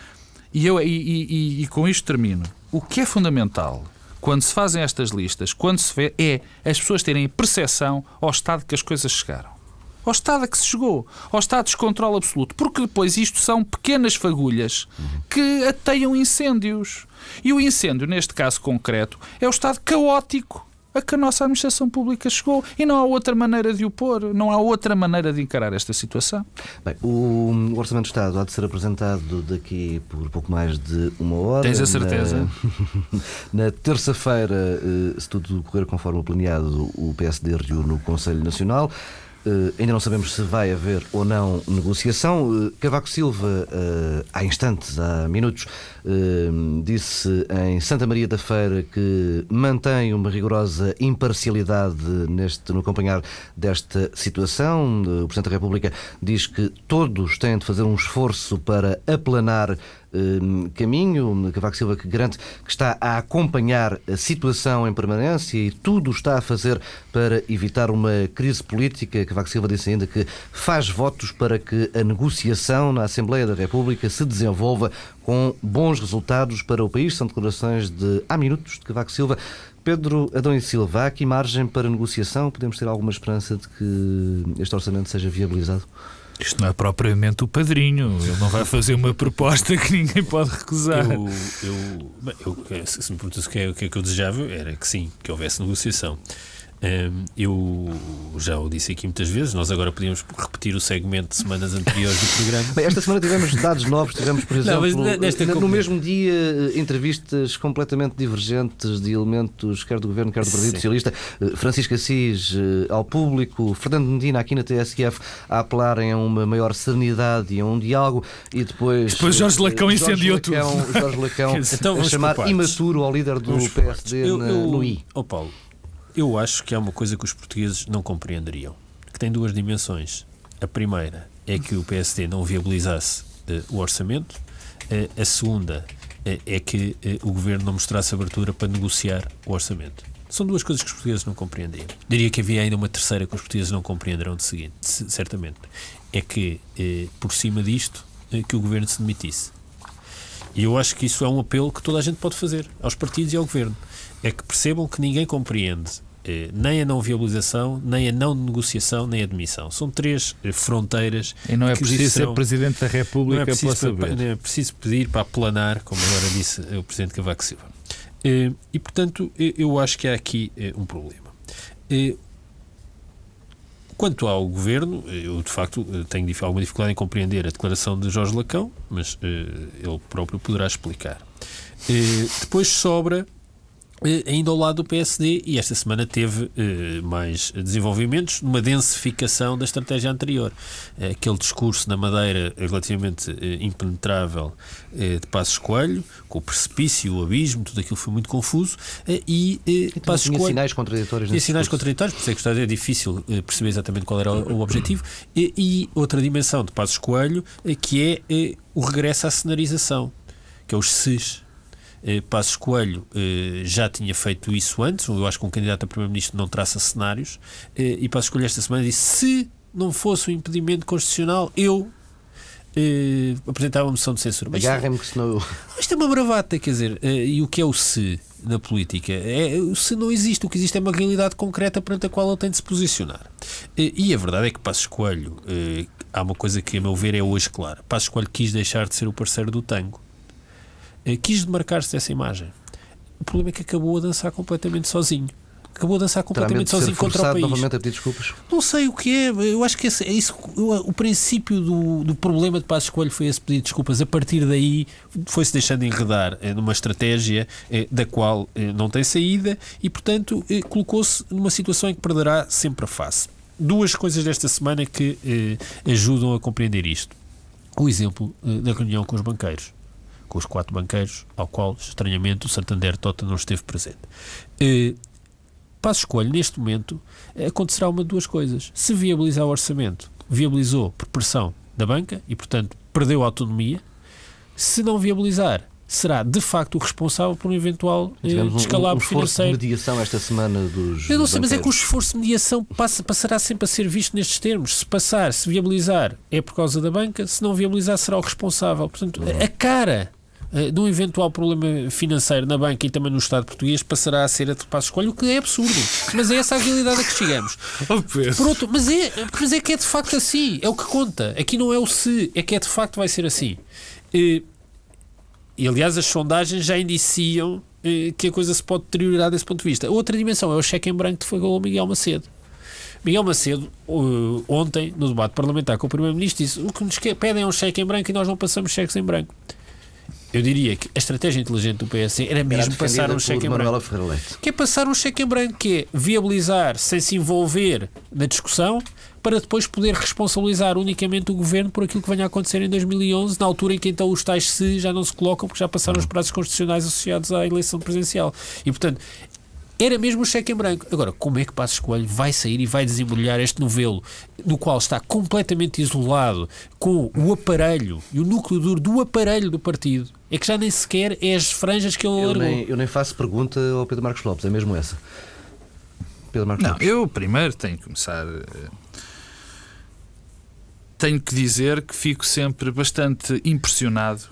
S3: e, eu, e, e, e com isto termino. O que é fundamental quando se fazem estas listas, quando se vê, é as pessoas terem percepção ao estado que as coisas chegaram ao estado a que se chegou, ao estado de descontrole absoluto, porque depois isto são pequenas fagulhas que ateiam incêndios. E o incêndio, neste caso concreto, é o estado caótico a que a nossa administração pública chegou e não há outra maneira de o pôr, não há outra maneira de encarar esta situação.
S1: Bem, o Orçamento do Estado há de ser apresentado daqui por pouco mais de uma hora.
S3: Tens a certeza?
S1: Na, na terça-feira, eh, se tudo correr conforme o planeado, o PSD reúne o Conselho Nacional. Uh, ainda não sabemos se vai haver ou não negociação. Uh, Cavaco Silva, uh, há instantes, há minutos, disse em Santa Maria da Feira que mantém uma rigorosa imparcialidade neste, no acompanhar desta situação. O Presidente da República diz que todos têm de fazer um esforço para aplanar caminho. Cavaco Silva que garante que está a acompanhar a situação em permanência e tudo está a fazer para evitar uma crise política. Cavaco Silva disse ainda que faz votos para que a negociação na Assembleia da República se desenvolva com bons resultados para o país. São declarações de há minutos de Cavaco Silva. Pedro Adão e Silva, há aqui margem para negociação? Podemos ter alguma esperança de que este orçamento seja viabilizado?
S3: Isto não é propriamente o padrinho, ele não vai fazer uma proposta que ninguém pode recusar.
S2: Eu, eu, eu se me perguntas o que, é, o que é que eu desejava, era que sim, que houvesse negociação. Eu já o disse aqui muitas vezes, nós agora podíamos repetir o segmento de semanas anteriores do programa.
S1: Bem, esta semana tivemos dados novos, tivemos, por exemplo, Não, no mesmo dia, eh, entrevistas completamente divergentes de elementos, quer do Governo, quer do Partido Sim. Socialista. Eh, Francisco Assis eh, ao público, Fernando Medina aqui na TSF a apelarem a uma maior serenidade e a um diálogo e depois...
S3: Depois Jorge Lacão Jorge incendiou
S1: Lacão,
S3: tudo.
S1: Jorge Lacão então, a chamar imaturo ao líder do PSD eu, eu, no I.
S2: Oh Paulo, eu acho que há uma coisa que os portugueses não compreenderiam, que tem duas dimensões. A primeira é que o PSD não viabilizasse uh, o orçamento. Uh, a segunda uh, é que o governo não mostrasse abertura para negociar o orçamento. São duas coisas que os portugueses não compreenderiam. Diria que havia ainda uma terceira que os portugueses não compreenderão de seguinte, certamente. É que, por cima disto, que o governo se demitisse. E eu acho que isso é um apelo que toda a gente pode fazer aos partidos e ao governo. É que percebam que ninguém compreende eh, nem a não viabilização, nem a não negociação, nem a admissão. São três eh, fronteiras.
S3: E não é preciso ser Presidente da República não é para saber.
S2: Não é preciso pedir para aplanar, como agora disse o Presidente Cavaco Silva. Eh, e, portanto, eu acho que há aqui um problema. Quanto ao governo, eu de facto tenho alguma dificuldade em compreender a declaração de Jorge Lacão, mas ele próprio poderá explicar. Depois sobra eh, ainda ao lado do PSD e esta semana teve eh, mais desenvolvimentos numa densificação da estratégia anterior. Eh, aquele discurso na Madeira relativamente eh, impenetrável eh, de Passos Coelho, com o precipício, o abismo, tudo aquilo foi muito confuso
S1: eh, e, e Passos Coelho... sinais contraditórios.
S2: Tinha sinais contraditórios, por isso é que é difícil perceber exatamente qual era o, o objetivo. E, e, outra dimensão de Passos Coelho, que é o regresso à cenarização, que é os SES eh, Passos Coelho eh, já tinha feito isso antes, eu acho que um candidato a Primeiro-Ministro não traça cenários, eh, e Passos Coelho esta semana disse: se não fosse o um impedimento constitucional, eu uh, apresentar uma moção de censura.
S1: Agarrem-me que senão.
S2: Isto é uma bravata, quer dizer, uh, e o que é o se na política? É, o se não existe, o que existe é uma realidade concreta perante a qual ele tem de se posicionar. Uh, e a verdade é que Passos Coelho, há uma coisa que, a meu ver, é hoje clara. Passos Coelho quis deixar de ser o parceiro do tango. Quis demarcar-se dessa imagem. O problema é que acabou a dançar completamente sozinho acabou a dançar completamente sozinho contra o país.
S1: novamente a pedir desculpas?
S2: Não sei o que é. Eu acho que esse, é isso. O princípio do, do problema de Passos Coelho foi esse pedir desculpas. A partir daí foi-se deixando enredar eh, numa estratégia eh, da qual eh, não tem saída e, portanto, colocou-se numa situação em que perderá sempre a face. Duas coisas desta semana que ajudam a compreender isto. O exemplo da reunião com os banqueiros com os quatro banqueiros, ao qual, estranhamente, o Santander Tota não esteve presente. Passo Escolho, neste momento, acontecerá uma de duas coisas. Se viabilizar o orçamento, viabilizou por pressão da banca e, portanto, perdeu a autonomia. Se não viabilizar, será de facto o responsável por um eventual
S1: eh, descalabro um, um financeiro. de mediação esta semana dos.
S2: Eu não sei,
S1: banqueiros.
S2: mas é que o esforço de mediação passa, passará sempre a ser visto nestes termos. Se passar, se viabilizar, é por causa da banca, se não viabilizar, será o responsável. Portanto, uhum. a cara eh, de um eventual problema financeiro na banca e também no Estado português passará a ser a de escolha, o que é absurdo. Mas é essa a realidade a que chegamos.
S3: Oh,
S2: Por outro, mas, é, mas é que é de facto assim, é o que conta. Aqui não é o se, é que é de facto vai ser assim. E, e aliás, as sondagens já indiciam eh, que a coisa se pode deteriorar desse ponto de vista. Outra dimensão é o cheque em branco que foi o Miguel Macedo. Miguel Macedo, ontem, no debate parlamentar com o Primeiro-Ministro, disse: o que nos pedem é um cheque em branco e nós não passamos cheques em branco. Eu diria que a estratégia inteligente do PS era mesmo era passar um cheque em branco. Que é passar um cheque em branco, que é viabilizar sem se envolver na discussão para depois poder responsabilizar unicamente o governo por aquilo que venha a acontecer em 2011, na altura em que então os tais se já não se colocam porque já passaram os prazos constitucionais associados à eleição presidencial. E, portanto, era mesmo o cheque em branco. Agora, como é que Passos Coelho vai sair e vai desembrulhar este novelo, do qual está completamente isolado, com o aparelho e o núcleo duro do aparelho do partido? É que já nem sequer é as franjas que
S1: eu
S2: largou.
S1: Nem, eu nem faço pergunta ao Pedro Marcos Lopes, é mesmo essa.
S3: Pedro Marcos Não, Lopes. eu primeiro tenho que começar. Eh, tenho que dizer que fico sempre bastante impressionado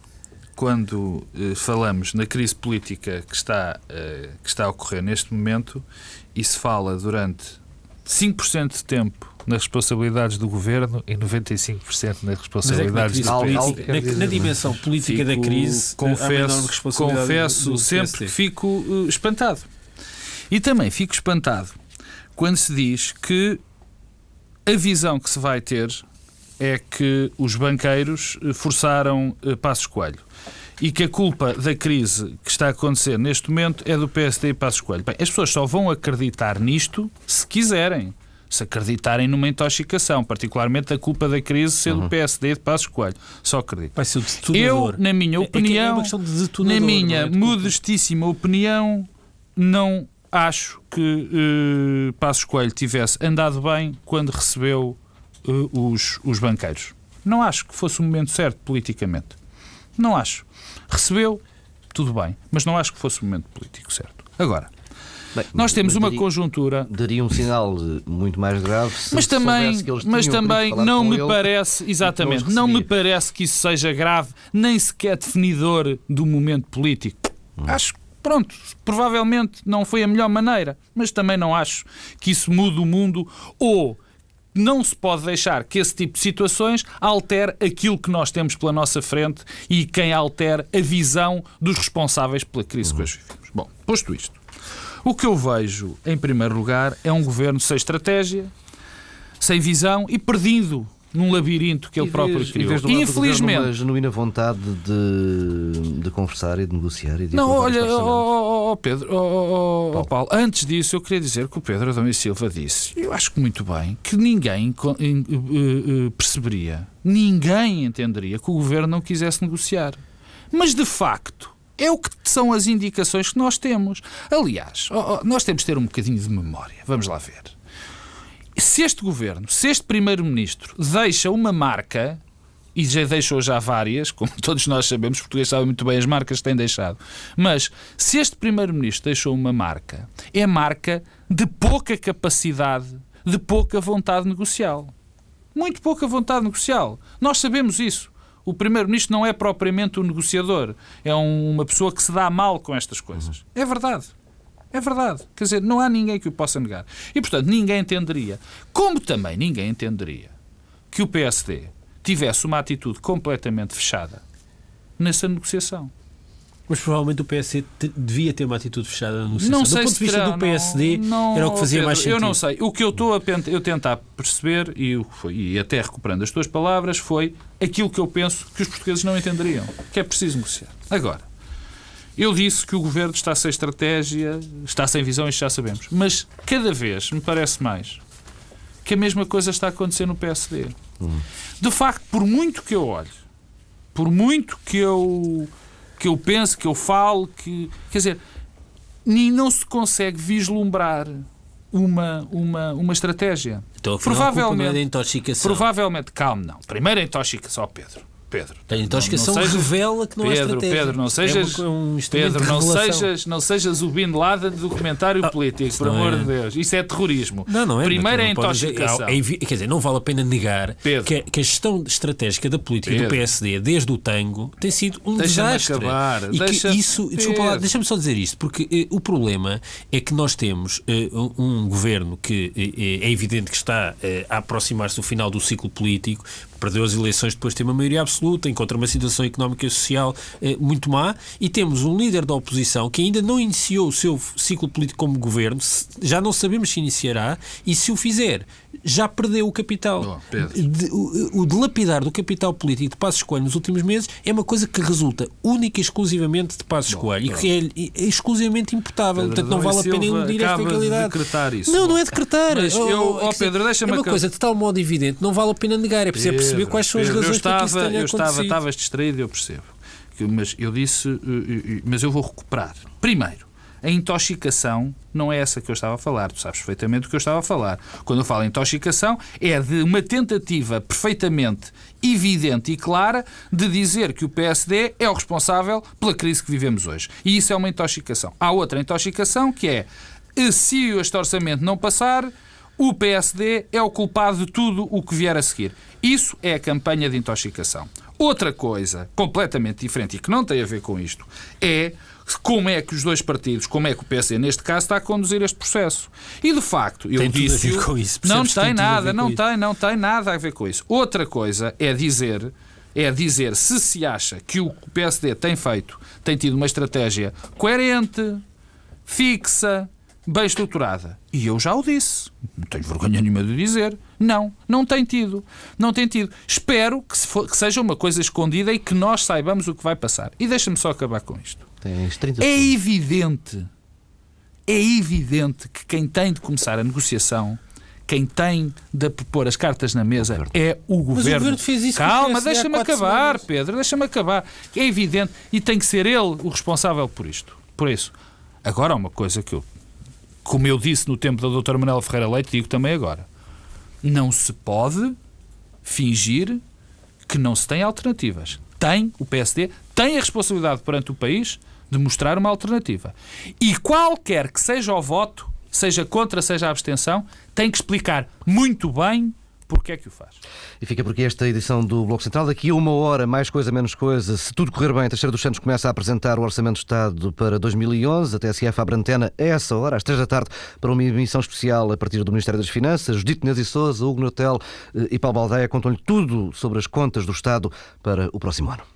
S3: quando eh, falamos na crise política que está, eh, que está a ocorrer neste momento e se fala durante 5% de tempo nas responsabilidades do governo e 95% nas responsabilidades
S2: é
S3: do país.
S2: Na, na, dimensão política fico, da crise,
S3: confesso, confesso do, do sempre que fico uh, espantado. E também fico espantado quando se diz que a visão que se vai ter é que os banqueiros eh, forçaram uh, Passos Coelho e que a culpa da crise que está a acontecer neste momento é do PSD e Passos Coelho. Bem, as pessoas só vão acreditar nisto se quiserem. Se acreditarem numa intoxicação, particularmente a culpa da crise ser uhum. do PSD e de Passos Coelho. Só acredito.
S2: Vai ser o
S3: Eu, na minha opinião, é, é na minha é modestíssima opinião, não acho que uh, Passos Coelho tivesse andado bem quando recebeu uh, os, os banqueiros. Não acho que fosse o momento certo politicamente. Não acho. Recebeu, tudo bem, mas não acho que fosse o momento político certo. Agora, Bem, nós temos uma
S1: daria,
S3: conjuntura.
S1: Daria um sinal muito mais grave se
S3: Mas também, mas também não me ele, parece, exatamente, não, não me parece que isso seja grave, nem sequer definidor do momento político. Hum. Acho que, pronto, provavelmente não foi a melhor maneira, mas também não acho que isso mude o mundo ou não se pode deixar que esse tipo de situações altere aquilo que nós temos pela nossa frente e quem altere a visão dos responsáveis pela crise uhum. que hoje vivemos. Bom, posto isto, o que eu vejo, em primeiro lugar, é um governo sem estratégia, sem visão e perdido num labirinto que ele próprio criou.
S1: E Infelizmente. Uma genuína vontade de, de conversar e de negociar. E de
S3: não, olha, oh, oh, Pedro, oh, Paulo. Paulo. antes disso eu queria dizer que o Pedro Adão e Silva disse, eu acho que muito bem, que ninguém uh, uh, perceberia, ninguém entenderia que o governo não quisesse negociar. Mas de facto. É o que são as indicações que nós temos. Aliás, nós temos de ter um bocadinho de memória. Vamos lá ver se este governo, se este primeiro-ministro deixa uma marca, e já deixou já várias, como todos nós sabemos, português sabe muito bem as marcas que tem deixado, mas se este primeiro-ministro deixou uma marca, é marca de pouca capacidade, de pouca vontade negocial. Muito pouca vontade negocial. Nós sabemos isso. O Primeiro-Ministro não é propriamente um negociador, é um, uma pessoa que se dá mal com estas coisas. É verdade. É verdade. Quer dizer, não há ninguém que o possa negar. E, portanto, ninguém entenderia. Como também ninguém entenderia que o PSD tivesse uma atitude completamente fechada nessa negociação.
S2: Mas provavelmente o PSD devia ter uma atitude fechada negociação. Não sei do ponto de vista terá, do PSD, não, não, era o que fazia Pedro, mais sentido.
S3: Eu não sei. O que eu estou a eu tentar perceber, e, e até recuperando as tuas palavras, foi aquilo que eu penso que os portugueses não entenderiam, que é preciso negociar. Agora, eu disse que o governo está sem estratégia, está sem visão, isto já sabemos. Mas cada vez me parece mais que a mesma coisa está a acontecer no PSD. Hum. De facto, por muito que eu olhe, por muito que eu que eu pense, que eu falo, que quer dizer, nem não se consegue vislumbrar uma, uma, uma estratégia.
S2: Então, provavelmente, intoxicação.
S3: provavelmente, calme, não. Primeiro a intoxicação, Pedro. Pedro.
S2: A intoxicação não, não sejas, revela que não
S3: Pedro,
S2: é estratégia.
S3: Pedro, não sejas, é um, Pedro, não sejas, não sejas o Bin Laden do comentário ah, político, por amor é... de Deus. Isso é terrorismo.
S2: Não, não é.
S3: Primeiro é a intoxicação.
S2: É, quer dizer, não vale a pena negar que, que, a gestão estratégica da política Pedro. do PSD, desde o tango, tem sido um desastre.
S3: Acabar.
S2: E
S3: deixa
S2: que isso, desculpa deixa-me só dizer isto, porque eh, o problema é que nós temos eh, um governo que eh, é evidente que está a aproximar-se do final do ciclo político, perdeu as eleições depois de ter uma maioria absoluta, encontra uma situação económica e social eh, muito má, e temos um líder da oposição que ainda não iniciou o seu ciclo político como governo, já não sabemos se iniciará, e se o fizer, já perdeu o capital. Oh, de, o, o dilapidar do capital político de Passos Coelho nos últimos meses é uma coisa que resulta única e exclusivamente de Passos Bom, Coelho e que é, é exclusivamente imputável. Pedro, Portanto, não vale a pena iludir esta realidade.
S3: De decretar isso.
S2: Não, não é decretar.
S3: Mas oh, eu, oh, Pedro, deixa-me
S2: É uma coisa de tal modo evidente, não vale a pena negar. É preciso perceber quais são Pedro, as razões
S3: estava,
S2: para que isso tenha
S3: eu estava, estavas distraído, eu percebo. Mas eu disse, eh, eh, mas eu vou recuperar. Primeiro, a intoxicação não é essa que eu estava a falar. Tu sabes perfeitamente do que eu estava a falar. Quando eu falo em intoxicação, é de uma tentativa perfeitamente evidente e clara de dizer que o PSD é o responsável pela crise que vivemos hoje. E isso é uma intoxicação. Há outra intoxicação que é se este orçamento não passar, o PSD é o culpado de tudo o que vier a seguir. Isso é a campanha de intoxicação. Outra coisa completamente diferente e que não tem a ver com isto é como é que os dois partidos, como é que o PC neste caso está a conduzir este processo. E de facto, eu
S2: tem
S3: disse.
S2: Tudo a ver com isso.
S3: Não tem, tem nada, não tem, não tem nada a ver com isso. Outra coisa é dizer é dizer se se acha que o PSD tem feito, tem tido uma estratégia coerente, fixa, bem estruturada. E eu já o disse. Não tenho vergonha nenhuma de dizer. Não, não tem tido. Não tem tido. Espero que, se for, que seja uma coisa escondida e que nós saibamos o que vai passar. E deixa-me só acabar com isto. É evidente, é evidente que quem tem de começar a negociação quem tem de pôr as cartas na mesa é o governo. Mas o
S2: governo fez isso
S3: Calma, deixa-me acabar, semanas. Pedro, deixa-me acabar. É evidente e tem que ser ele o responsável por isto. Por isso, agora há uma coisa que eu, como eu disse no tempo da doutora Manuela Ferreira Leite, digo também agora. Não se pode fingir que não se tem alternativas. Tem, o PSD tem a responsabilidade perante o país de mostrar uma alternativa. E qualquer que seja o voto, seja contra, seja a abstenção, tem que explicar muito bem porque é que o faz.
S1: E fica por aqui esta edição do Bloco Central. Daqui a uma hora, mais coisa, menos coisa. Se tudo correr bem, Teixeira dos Santos começa a apresentar o Orçamento do Estado para 2011. A TSF abre antena a essa hora, às três da tarde, para uma emissão especial a partir do Ministério das Finanças. Judito Neves e Souza, Hugo Notel eh, e Paulo Baldeia contam-lhe tudo sobre as contas do Estado para o próximo ano.